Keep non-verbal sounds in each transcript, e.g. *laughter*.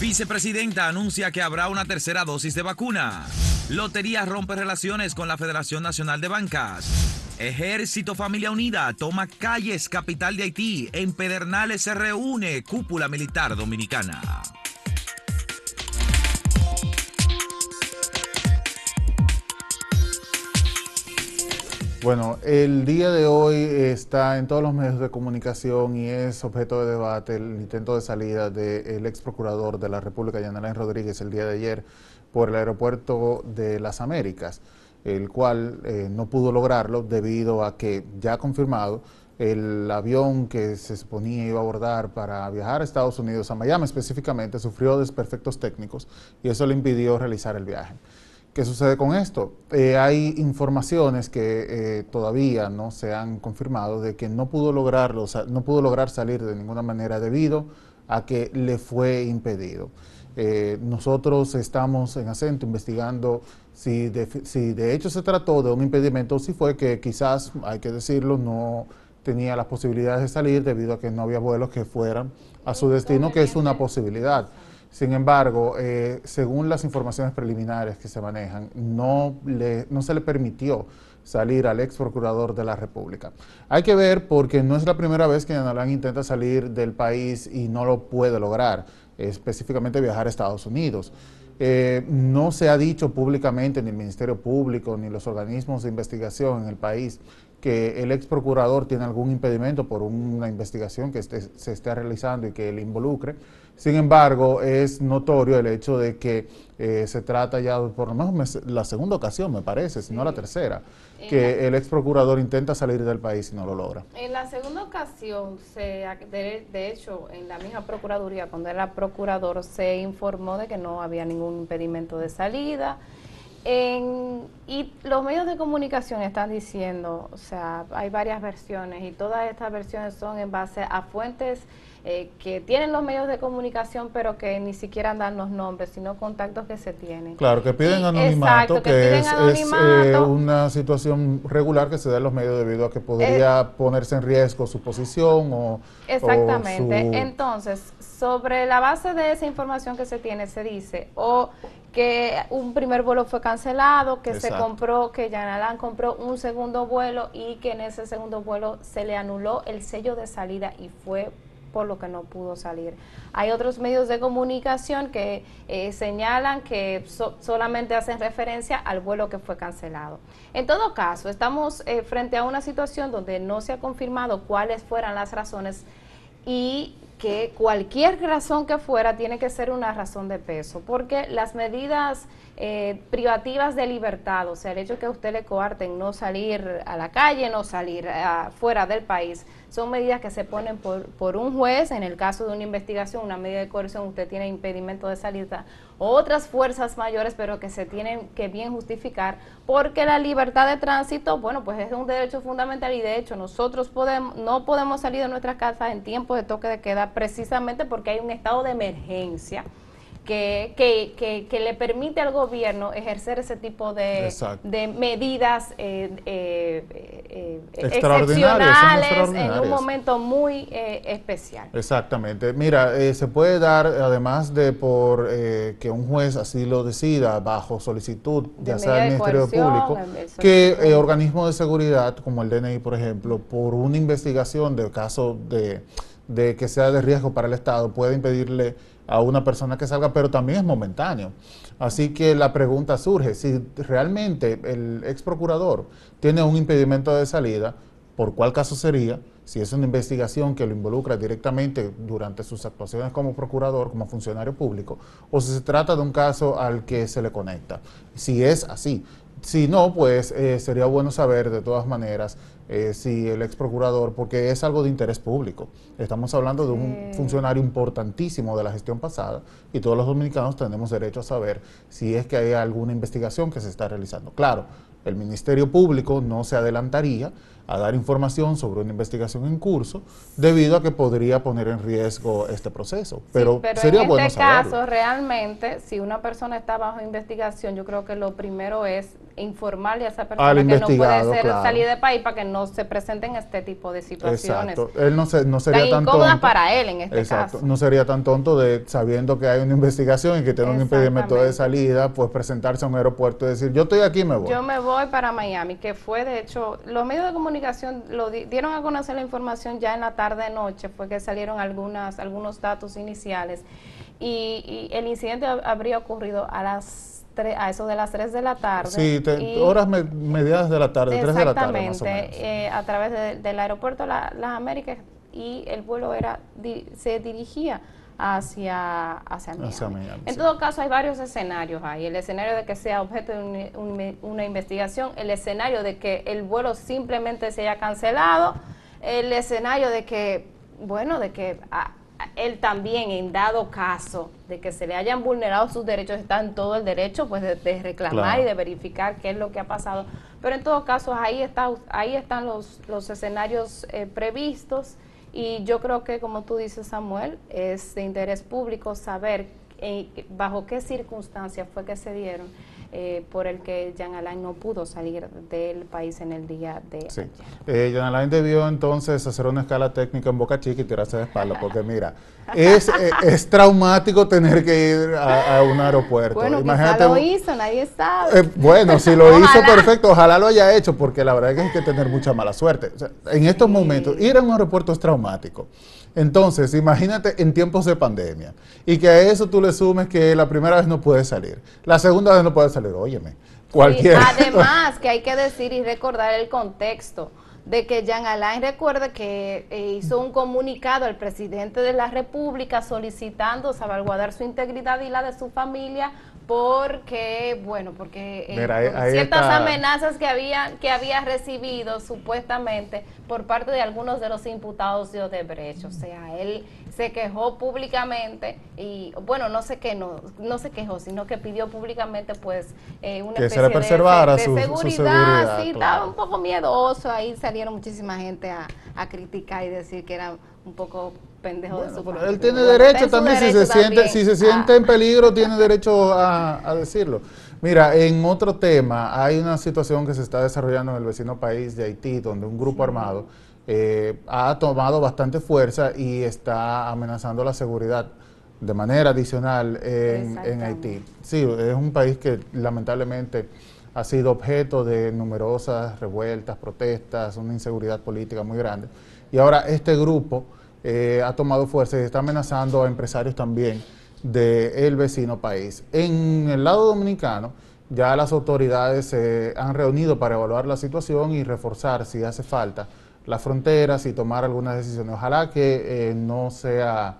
Vicepresidenta anuncia que habrá una tercera dosis de vacuna. Lotería rompe relaciones con la Federación Nacional de Bancas. Ejército Familia Unida toma calles, capital de Haití. En Pedernales se reúne cúpula militar dominicana. Bueno, el día de hoy está en todos los medios de comunicación y es objeto de debate el intento de salida del ex procurador de la República, Yanalain Rodríguez, el día de ayer por el aeropuerto de las Américas, el cual eh, no pudo lograrlo debido a que ya confirmado el avión que se suponía iba a abordar para viajar a Estados Unidos, a Miami específicamente, sufrió desperfectos técnicos y eso le impidió realizar el viaje. ¿Qué sucede con esto? Eh, hay informaciones que eh, todavía no se han confirmado de que no pudo lograrlo, no pudo lograr salir de ninguna manera debido a que le fue impedido. Eh, nosotros estamos en acento investigando si de, si de hecho se trató de un impedimento o si fue que quizás, hay que decirlo, no tenía las posibilidades de salir debido a que no había vuelos que fueran a su destino, que es una posibilidad. Sin embargo, eh, según las informaciones preliminares que se manejan, no, se le permitió salir al ex procurador de la República. Hay que ver porque no es la primera vez que Yanalán intenta salir del país y no lo puede lograr, específicamente viajar a Estados Unidos. Eh, no se ha dicho públicamente, ni el Ministerio Público, ni los organismos de investigación en el país, que el ex procurador tiene algún impedimento por una investigación que se esté realizando y que le involucre. Sin embargo, es notorio el hecho de que eh, se trata ya, por lo menos la segunda ocasión, me parece, si no la tercera, que el ex procurador intenta salir del país y no lo logra. En la segunda ocasión, se, de, hecho, en la misma procuraduría, cuando era procurador, se informó de que no había ningún impedimento de salida. y los medios de comunicación están diciendo, o sea, hay varias versiones y todas estas versiones son en base a fuentes eh, que tienen los medios de comunicación, pero que ni siquiera dan los nombres, sino contactos que se tienen. Claro, que piden anonimato, que, es, eh, una situación regular que se da en los medios debido a que podría eh, ponerse en riesgo su posición o... Exactamente. Entonces, sobre la base de esa información que se tiene, se dice o que un primer vuelo fue cancelado, que se compró, que Yanalán compró un segundo vuelo y que en ese segundo vuelo se le anuló el sello de salida y fue lo que no pudo salir. Hay otros medios de comunicación que eh, señalan que solamente hacen referencia al vuelo que fue cancelado. En todo caso, estamos eh, frente a una situación donde no se ha confirmado cuáles fueran las razones y que cualquier razón que fuera tiene que ser una razón de peso, porque las medidas eh, privativas de libertad, o sea, el hecho que a usted le coarten no salir a la calle, no salir fuera del país, son medidas que se ponen por, por un juez, en el caso de una investigación, una medida de coerción, usted tiene impedimento de salida, otras fuerzas mayores, pero que se tienen que bien justificar, porque la libertad de tránsito, bueno, pues es un derecho fundamental y de hecho nosotros podemos, no podemos salir de nuestras casas en tiempo de toque de queda precisamente porque hay un estado de emergencia que, que, que, le permite al gobierno ejercer ese tipo de, de medidas eh, eh, eh, excepcionales en un momento muy especial. Exactamente. Mira, se puede dar, además de por que un juez así lo decida bajo solicitud, ya sea del Ministerio Público, que organismos de seguridad, como el DNI, por ejemplo, por una investigación de caso de, de que sea de riesgo para el Estado, puede impedirle a una persona que salga, pero también es momentáneo. Así que la pregunta surge, si realmente el ex procurador tiene un impedimento de salida, ¿por cuál caso sería? Si es una investigación que lo involucra directamente durante sus actuaciones como procurador, como funcionario público, o si se trata de un caso al que se le conecta. Si es así, si no, pues eh, sería bueno saber de todas maneras eh, si el ex procurador, porque es algo de interés público. Estamos hablando de un funcionario importantísimo de la gestión pasada y todos los dominicanos tenemos derecho a saber si es que hay alguna investigación que se está realizando. Claro, el Ministerio Público no se adelantaría a dar información sobre una investigación en curso debido a que podría poner en riesgo este proceso. Pero, sería en este caso, realmente, si una persona está bajo investigación, yo creo que lo primero es informarle a esa persona que no puede ser salir del país para que no se presenten este tipo de situaciones. Exacto. Él no, se, no sería tan, tonto. para él en este Exacto. No sería tan tonto de sabiendo que hay una investigación y que tiene un impedimento de salida, pues presentarse a un aeropuerto y decir, yo estoy aquí, me voy. Yo me voy para Miami, que fue de hecho, los medios de comunicación lo dieron a conocer la información ya en la tarde noche, fue que salieron algunas algunos datos iniciales y, el incidente habría ocurrido a las a eso de las 3 de la tarde. Sí, horas mediadas de la tarde, 3 de la tarde Exactamente, eh, a través del aeropuerto Las Américas y el vuelo era se dirigía hacia, hacia, Miami. En todo caso, hay varios escenarios ahí. El escenario de que sea objeto de una investigación, el escenario de que el vuelo simplemente se haya cancelado, el escenario de que, bueno, de que él también, en dado caso de que se le hayan vulnerado sus derechos, está en todo el derecho pues de, reclamar y de verificar qué es lo que ha pasado. Pero en todo caso, ahí, está, ahí están los, los escenarios eh, previstos y yo creo que, como tú dices, Samuel, es de interés público saber eh, bajo qué circunstancias fue que se dieron eh, por el que Jean Alain no pudo salir del país en el día de sí. ayer. Eh, Jean Alain debió entonces hacer una escala técnica en Boca Chica y tirarse de espalda, porque mira, es, *laughs* eh, es traumático tener que ir a, un aeropuerto. Bueno, Imagínate, lo hizo, nadie sabe. Eh, bueno, si lo hizo, perfecto, ojalá lo haya hecho, porque la verdad es que hay que tener mucha mala suerte. en estos momentos, ir a un aeropuerto es traumático. Entonces, imagínate en tiempos de pandemia y que a eso tú le sumes que la primera vez no puedes salir, la segunda vez no puedes salir, óyeme, cualquiera. además, que hay que decir y recordar el contexto de que Jean Alain recuerde que eh, hizo un comunicado al presidente de la República solicitando salvaguardar su integridad y la de su familia porque bueno porque eh, ciertas amenazas que había que había recibido supuestamente por parte de algunos de los imputados de Odebrecht. O sea él se quejó públicamente y bueno no sé qué no no se quejó sino que pidió públicamente pues eh, una especie de, seguridad, sí estaba un poco miedoso. Ahí salieron muchísima gente a, a criticar y decir que era un poco pendejo de su Él tiene derecho también, si se, siente, si se siente en peligro, tiene derecho a, decirlo. Mira, en otro tema, hay una situación que se está desarrollando en el vecino país de Haití, donde un grupo armado eh, ha tomado bastante fuerza y está amenazando la seguridad de manera adicional en, en Haití. Sí, es un país que lamentablemente ha sido objeto de numerosas revueltas, protestas, una inseguridad política muy grande. Y ahora este grupo eh, ha tomado fuerza y está amenazando a empresarios también del vecino país. En el lado dominicano, ya las autoridades se han reunido para evaluar la situación y reforzar, si hace falta, las fronteras y tomar algunas decisiones. Ojalá que eh, no sea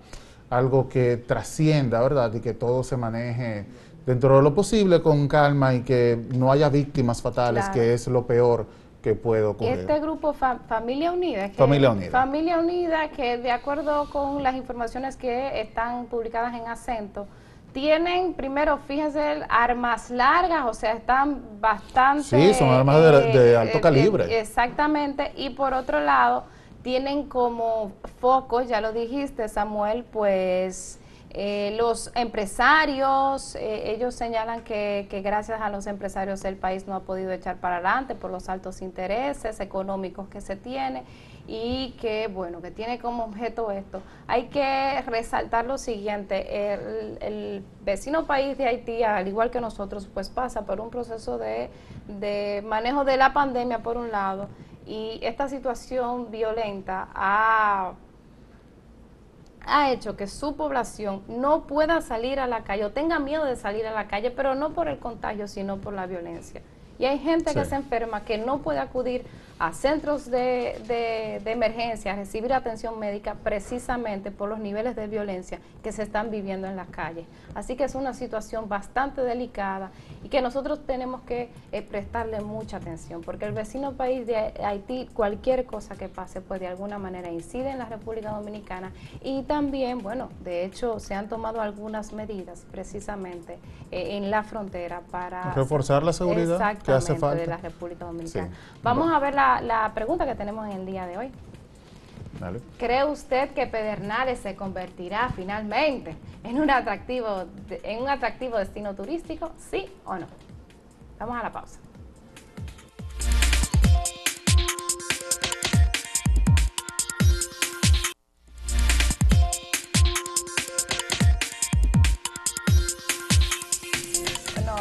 algo que trascienda, ¿verdad? Y que todo se maneje dentro de lo posible con calma y que no haya víctimas fatales, que es lo peor que puede ocurrir. Este grupo Familia Unida, Familia Unida. Familia Unida, que de acuerdo con las informaciones que están publicadas en acento, tienen, primero, fíjense, armas largas, o sea, están bastante... Sí, son armas de, eh, alto eh, calibre. exactamente, y por otro lado, tienen como focos, ya lo dijiste, Samuel, pues eh, los empresarios, eh, ellos señalan que, que, gracias a los empresarios el país no ha podido echar para adelante por los altos intereses económicos que se tiene y que, bueno, que tiene como objeto esto. Hay que resaltar lo siguiente, el, vecino país de Haití, al igual que nosotros, pues pasa por un proceso de, de manejo de la pandemia por un lado y esta situación violenta ha ha hecho que su población no pueda salir a la calle o tenga miedo de salir a la calle, pero no por el contagio, sino por la violencia. Y hay gente que se enferma que no puede acudir a centros de, de, emergencia, a recibir atención médica precisamente por los niveles de violencia que se están viviendo en las calles. Así que es una situación bastante delicada y que nosotros tenemos que eh, prestarle mucha atención, porque el vecino país de Haití, cualquier cosa que pase, pues de alguna manera incide en la República Dominicana y también, bueno, de hecho se han tomado algunas medidas precisamente eh, en la frontera para reforzar la seguridad que hace falta de la República Dominicana. Vamos a ver la la, pregunta que tenemos en el día de hoy. ¿Cree usted que Pedernales se convertirá finalmente en un atractivo en un atractivo destino turístico? ¿Sí o no? Vamos a la pausa.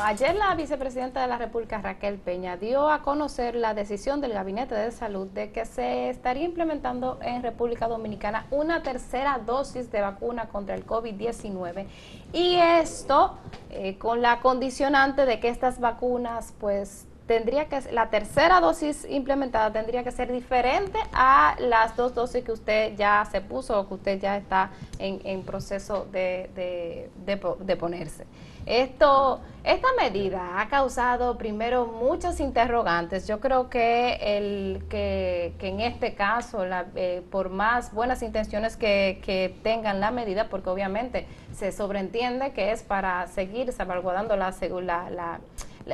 Ayer la vicepresidenta de la República, Raquel Peña, dio a conocer la decisión del Gabinete de Salud de que se estaría implementando en República Dominicana una tercera dosis de vacuna contra el COVID-19 y esto eh, con la condicionante de que estas vacunas pues tendría que la tercera dosis implementada tendría que ser diferente a las dos dosis que usted ya se puso o que usted ya está en, proceso de, de, ponerse. Esto, esta medida ha causado primero muchos interrogantes. Yo creo que, el, que, que en este caso, la, eh, por más buenas intenciones que, que tengan la medida, porque obviamente se sobreentiende que es para seguir salvaguardando la, la, la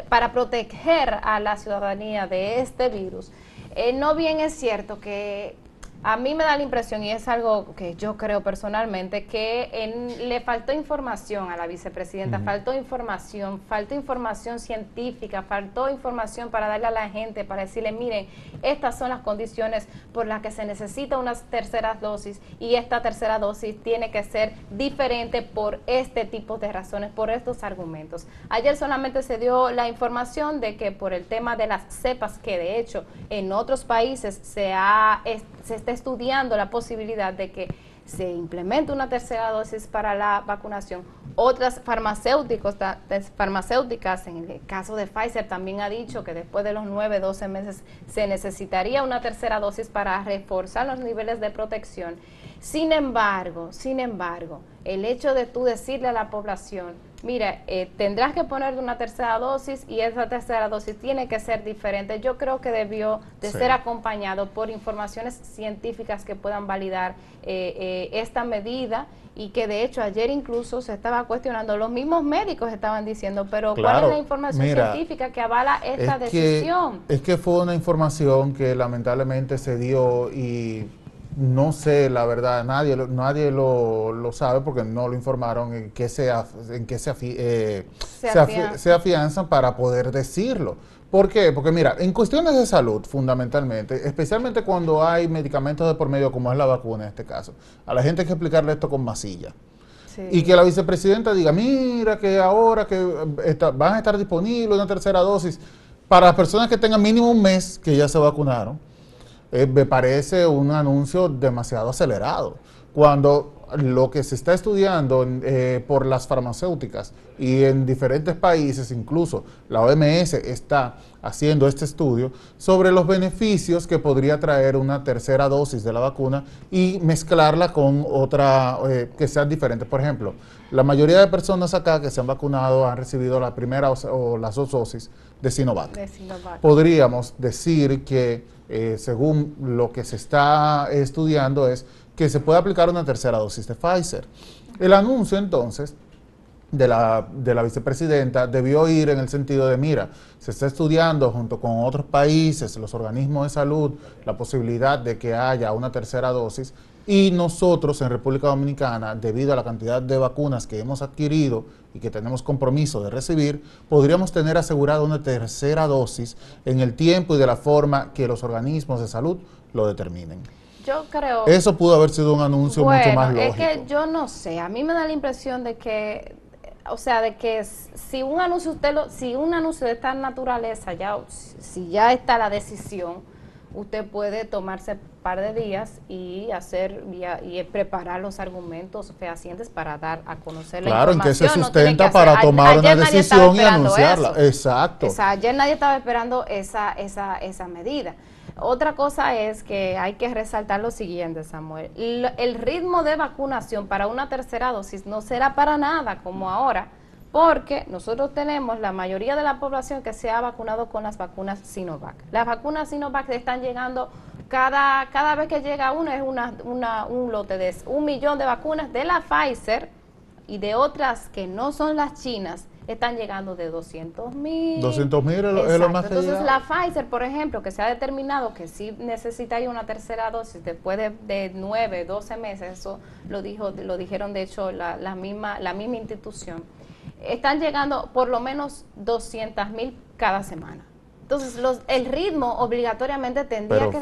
para proteger a la ciudadanía de este virus. Eh, no bien es cierto que a mí me da la impresión, y es algo que yo creo personalmente, que le faltó información a la vicepresidenta, faltó información, faltó información científica, faltó información para darle a la gente, para decirle, miren, estas son las condiciones por las que se necesita una tercera dosis y esta tercera dosis tiene que ser diferente por este tipo de razones, por estos argumentos. Ayer solamente se dio la información de que por el tema de las cepas, que de hecho en otros países se ha se está estudiando la posibilidad de que se implemente una tercera dosis para la vacunación. Otras farmacéuticos, farmacéuticas, en el caso de Pfizer, también ha dicho que después de los 9, 12 meses se necesitaría una tercera dosis para reforzar los niveles de protección. Sin embargo, sin embargo, el hecho de tú decirle a la población, mira, eh, tendrás que poner una tercera dosis y esa tercera dosis tiene que ser diferente. Yo creo que debió de ser acompañado por informaciones científicas que puedan validar eh, eh, esta medida y que de hecho ayer incluso se estaba cuestionando, los mismos médicos estaban diciendo, pero ¿cuál es la información científica que avala esta decisión? es que fue una información que lamentablemente se dio y no sé, la verdad, nadie, nadie lo, lo sabe porque no lo informaron en qué se, en qué se, eh, se, afianzan para poder decirlo. ¿Por qué? Porque mira, en cuestiones de salud, fundamentalmente, especialmente cuando hay medicamentos de por medio, como es la vacuna en este caso, a la gente hay que explicarle esto con masilla. Y que la vicepresidenta diga, mira que ahora que eh, van a estar disponibles una tercera dosis para las personas que tengan mínimo un mes que ya se vacunaron eh, me parece un anuncio demasiado acelerado. Cuando lo que se está estudiando eh, por las farmacéuticas y en diferentes países, incluso la OMS está haciendo este estudio sobre los beneficios que podría traer una tercera dosis de la vacuna y mezclarla con otra eh, que sea diferente. Por ejemplo, la mayoría de personas acá que se han vacunado han recibido la primera o, las dos dosis de Sinovac. de Sinovac. Podríamos decir que eh, según lo que se está estudiando, es que se puede aplicar una tercera dosis de Pfizer. El anuncio entonces de la, de la vicepresidenta debió ir en el sentido de, mira, se está estudiando junto con otros países, los organismos de salud, la posibilidad de que haya una tercera dosis y nosotros en República Dominicana, debido a la cantidad de vacunas que hemos adquirido y que tenemos compromiso de recibir, podríamos tener asegurada una tercera dosis en el tiempo y de la forma que los organismos de salud lo determinen. Yo creo. Eso pudo haber sido un anuncio mucho más lógico. Es que yo no sé, a mí me da la impresión de que o sea, de que si un anuncio usted lo, si un anuncio de esta naturaleza ya si ya está la decisión, usted puede tomarse un par de días y hacer y, preparar los argumentos fehacientes para dar a conocer la información. Claro, en que se sustenta para tomar una decisión y anunciarla. Exacto. O sea, ayer nadie estaba esperando esa, esa, esa medida. Otra cosa es que hay que resaltar lo siguiente, Samuel. El ritmo de vacunación para una tercera dosis no será para nada como ahora porque nosotros tenemos la mayoría de la población que se ha vacunado con las vacunas Sinovac. Las vacunas Sinovac están llegando cada, cada vez que llega una es una, un lote de un millón de vacunas de la Pfizer y de otras que no son las chinas están llegando de 200 mil. 200 mil es, lo más Entonces la Pfizer, por ejemplo, que se ha determinado que sí necesitaría una tercera dosis después de, de 9, 12 meses, eso lo dijo lo dijeron de hecho la, la misma la misma institución están llegando por lo menos 200 mil cada semana. Entonces, los, el ritmo obligatoriamente tendría que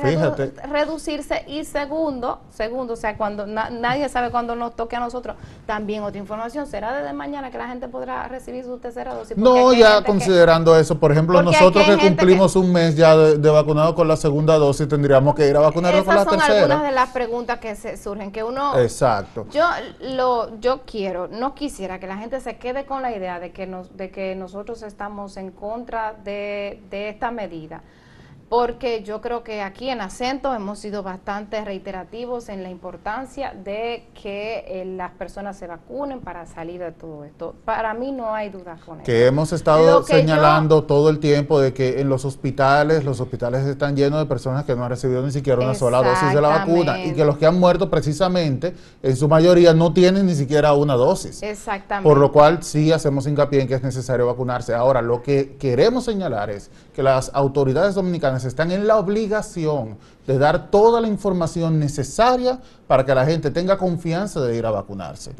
reducirse y segundo, segundo, o sea, cuando nadie sabe cuándo nos toque a nosotros, también otra información, será desde mañana que la gente podrá recibir su tercera dosis. No, ya considerando eso, por ejemplo, nosotros que cumplimos un mes ya de, vacunado con la segunda dosis, tendríamos que ir a vacunarnos con la tercera. Esas son algunas de las preguntas que se surgen, que uno... Exacto. Yo, lo, yo quiero, no quisiera que la gente se quede con la idea de que, nos, de que nosotros estamos en contra de, de esta medida porque yo creo que aquí en Acento hemos sido bastante reiterativos en la importancia de que eh, las personas se vacunen para salir de todo esto. Para mí no hay duda con eso. Que hemos estado señalando todo el tiempo de que en los hospitales, los hospitales están llenos de personas que no han recibido ni siquiera una sola dosis de la vacuna y que los que han muerto precisamente, en su mayoría, no tienen ni siquiera una dosis. Exactamente. Por lo cual sí hacemos hincapié en que es necesario vacunarse. Ahora, lo que queremos señalar es que las autoridades dominicanas están en la obligación de dar toda la información necesaria para que la gente tenga confianza de ir a vacunarse.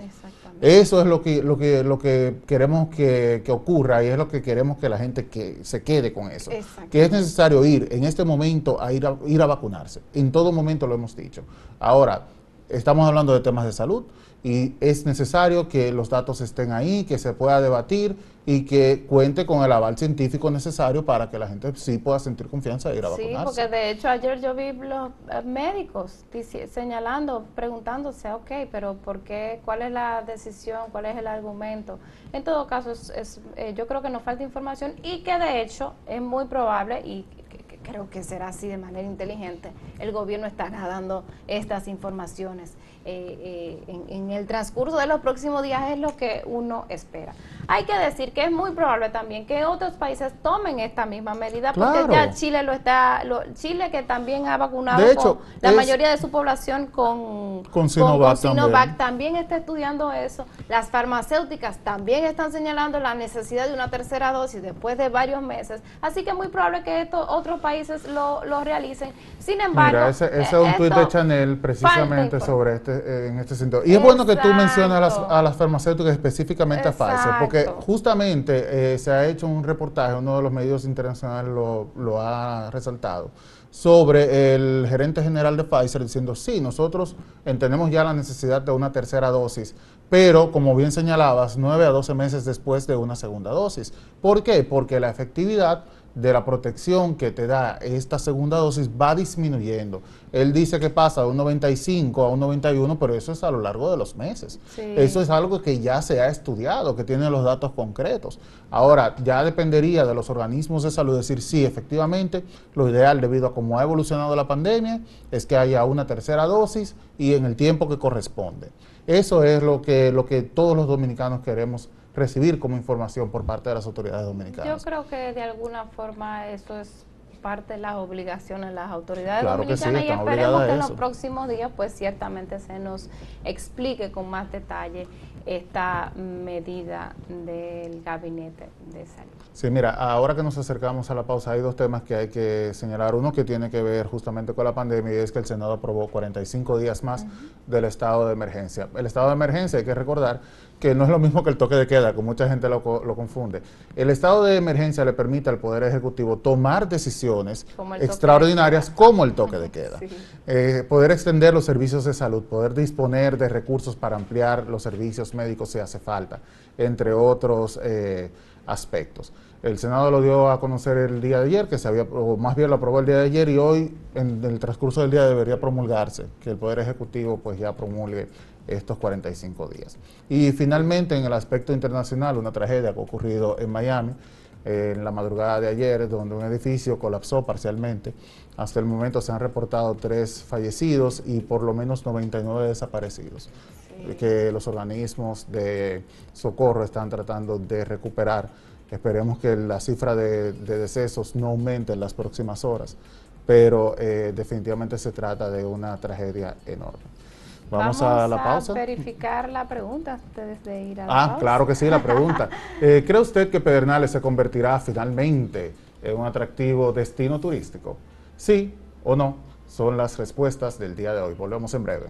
Eso es lo que, lo que, lo que queremos que, ocurra y es lo que queremos que la gente que se quede con eso. Que es necesario ir en este momento a ir a, ir a vacunarse. En todo momento lo hemos dicho. Ahora, estamos hablando de temas de salud y es necesario que los datos estén ahí, que se pueda debatir y que cuente con el aval científico necesario para que la gente sí pueda sentir confianza de ir a vacunarse. Sí, porque de hecho ayer yo vi los eh, médicos señalando, preguntándose, ok, pero ¿por qué? ¿Cuál es la decisión? ¿Cuál es el argumento? En todo caso, es, eh, yo creo que nos falta información y que de hecho es muy probable y creo que será así de manera inteligente, el gobierno estará dando estas informaciones eh, eh, en, el transcurso de los próximos días, es lo que uno espera. Hay que decir que es muy probable también que otros países tomen esta misma medida, porque ya Chile lo está, Chile que también ha vacunado la mayoría de su población con, con Sinovac, también. también está estudiando eso. Las farmacéuticas también están señalando la necesidad de una tercera dosis después de varios meses. Así que es muy probable que estos otros países lo, lo realicen. Sin embargo, Mira, ese, ese es un tuit de Chanel precisamente sobre este eh, en este sentido. Y es bueno que tú mencionas a las, a las farmacéuticas, específicamente a Pfizer, porque justamente eh, se ha hecho un reportaje, uno de los medios internacionales lo, lo ha resaltado, sobre el gerente general de Pfizer diciendo, sí, nosotros entendemos ya la necesidad de una tercera dosis, pero como bien señalabas, 9 a 12 meses después de una segunda dosis. ¿Por qué? Porque la efectividad de la protección que te da esta segunda dosis va disminuyendo. Él dice que pasa de un 95 a un 91, pero eso es a lo largo de los meses. Eso es algo que ya se ha estudiado, que tiene los datos concretos. Ahora, ya dependería de los organismos de salud decir sí, efectivamente, lo ideal debido a cómo ha evolucionado la pandemia es que haya una tercera dosis y en el tiempo que corresponde. Eso es lo que, lo que todos los dominicanos queremos recibir como información por parte de las autoridades dominicanas. Yo creo que de alguna forma eso es parte de las obligaciones de las autoridades dominicanas y esperemos que en los próximos días pues ciertamente se nos explique con más detalle esta medida del gabinete de salud. Sí, mira, ahora que nos acercamos a la pausa hay dos temas que hay que señalar. Uno que tiene que ver justamente con la pandemia y es que el Senado aprobó 45 días más del estado de emergencia. El estado de emergencia, hay que recordar que no es lo mismo que el toque de queda, que mucha gente lo, confunde. El estado de emergencia le permite al Poder Ejecutivo tomar decisiones extraordinarias como el toque de *laughs* queda. Eh, poder extender los servicios de salud, poder disponer de recursos para ampliar los servicios médicos si hace falta, entre otros eh, aspectos. El Senado lo dio a conocer el día de ayer, que se había, o más bien lo aprobó el día de ayer y hoy, en el transcurso del día, debería promulgarse, que el Poder Ejecutivo pues ya promulgue estos 45 días. Y finalmente, en el aspecto internacional, una tragedia que ha ocurrido en Miami, en la madrugada de ayer, donde un edificio colapsó parcialmente. Hasta el momento se han reportado tres fallecidos y por lo menos 99 desaparecidos, que los organismos de socorro están tratando de recuperar. Esperemos que la cifra de, decesos no aumente en las próximas horas, pero eh, definitivamente se trata de una tragedia enorme. Vamos, a la pausa. verificar la pregunta antes de ir a la Ah, claro que sí, la pregunta. *laughs* Eh, ¿Cree usted que Pedernales se convertirá finalmente en un atractivo destino turístico? ¿Sí o no? Son las respuestas del día de hoy. Volvemos en breve.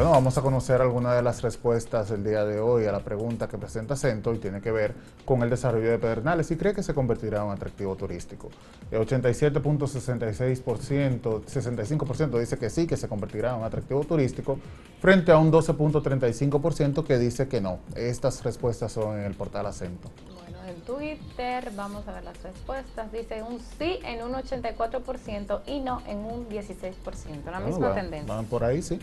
Bueno, vamos a conocer algunas de las respuestas del día de hoy a la pregunta que presenta Cento y tiene que ver con el desarrollo de Pedernales y cree que se convertirá en un atractivo turístico. El 87.66%, 65% dice que sí, que se convertirá en un atractivo turístico, frente a un 12.35% que dice que no. Estas respuestas son en el portal Acento. Bueno, en Twitter vamos a ver las respuestas. Dice un sí en un 84% y no en un 16%. La misma tendencia. Van por ahí, sí.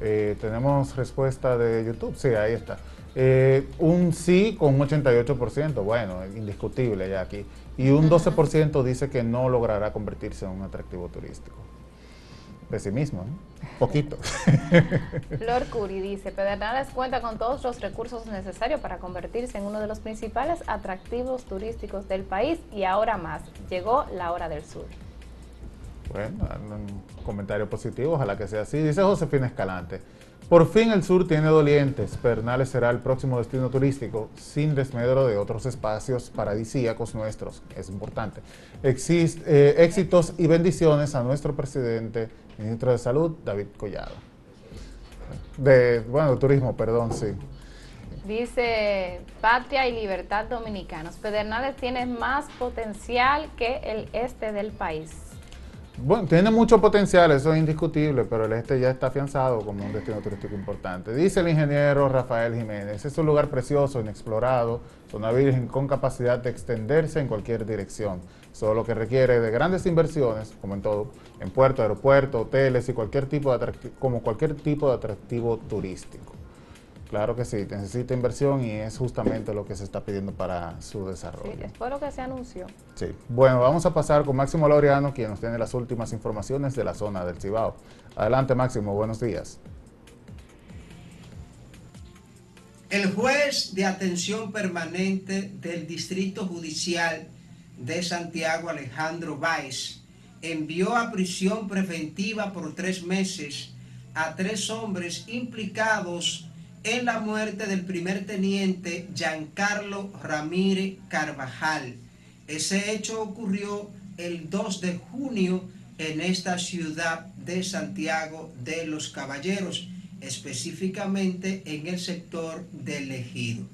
Eh, tenemos respuesta de YouTube, sí, ahí está. Eh, un sí con un 88%, bueno, indiscutible ya aquí. Y un 12% dice que no logrará convertirse en un atractivo turístico. Pesimismo, ¿no? Poquito. *laughs* Flor Curi dice, Pedernales cuenta con todos los recursos necesarios para convertirse en uno de los principales atractivos turísticos del país y ahora más. Llegó la hora del sur. Bueno, un comentario positivo, ojalá que sea así. Dice Josefina Escalante. Por fin el sur tiene dolientes. Pernales será el próximo destino turístico, sin desmedro de otros espacios paradisíacos nuestros. Es importante. Exist, eh, éxitos y bendiciones a nuestro presidente, ministro de Salud, David Collado. De, bueno, turismo, perdón, sí. Dice Patria y Libertad Dominicanos. Pedernales tiene más potencial que el este del país. Bueno, tiene mucho potencial, eso es indiscutible, pero el este ya está afianzado como un destino turístico importante. Dice el ingeniero Rafael Jiménez, es un lugar precioso, inexplorado, zona virgen con capacidad de extenderse en cualquier dirección, solo que requiere de grandes inversiones, como en todo, en puerto, aeropuerto, hoteles y cualquier tipo de como cualquier tipo de atractivo turístico. Claro que sí, necesita inversión y es justamente lo que se está pidiendo para su desarrollo. Sí, fue lo que se anunció. Sí. Bueno, vamos a pasar con Máximo Laureano, quien nos tiene las últimas informaciones de la zona del Cibao. Adelante, Máximo, buenos días. El juez de atención permanente del Distrito Judicial de Santiago, Alejandro Báez, envió a prisión preventiva por tres meses a tres hombres implicados en la muerte del primer teniente Giancarlo Ramírez Carvajal. Ese hecho ocurrió el 2 de junio en esta ciudad de Santiago de los Caballeros, específicamente en el sector del Ejido.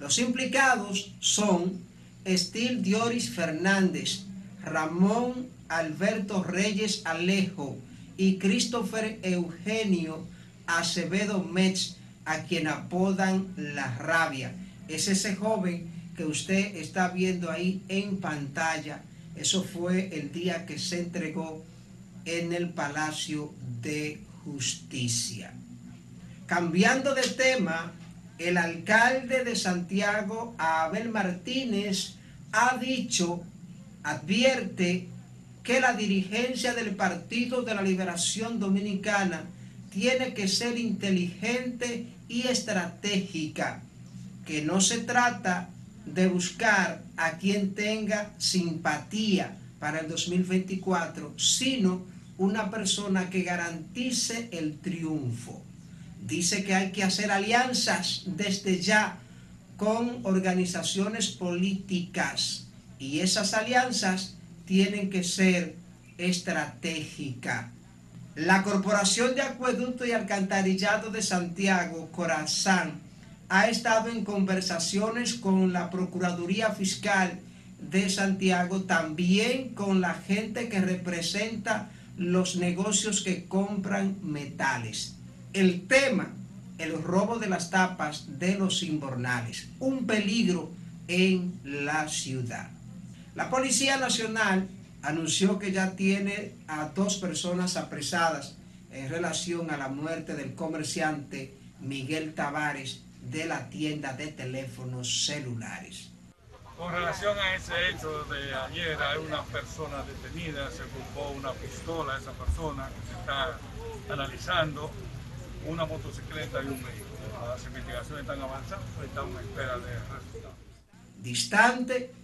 Los implicados son Estil Dioris Fernández, Ramón Alberto Reyes Alejo y Christopher Eugenio Acevedo Metz, a quien apodan la rabia. Es ese joven que usted está viendo ahí en pantalla. Eso fue el día que se entregó en el Palacio de Justicia. Cambiando de tema, el alcalde de Santiago, Abel Martínez, ha dicho, advierte que la dirigencia del Partido de la Liberación Dominicana tiene que ser inteligente y estratégica, que no se trata de buscar a quien tenga simpatía para el 2024, sino una persona que garantice el triunfo. Dice que hay que hacer alianzas desde ya con organizaciones políticas y esas alianzas tienen que ser estratégicas. La Corporación de Acueducto y Alcantarillado de Santiago, Corazán, ha estado en conversaciones con la Procuraduría Fiscal de Santiago, también con la gente que representa los negocios que compran metales. El tema, el robo de las tapas de los inbornales, un peligro en la ciudad. La Policía Nacional anunció que ya tiene a dos personas apresadas en relación a la muerte del comerciante Miguel Tavares de la tienda de teléfonos celulares. Con relación a ese hecho de ayer, hay una persona detenida, se ocupó una pistola a esa persona que se está analizando, una motocicleta y un vehículo. Las investigaciones están avanzando, estamos en espera de resultados. Distante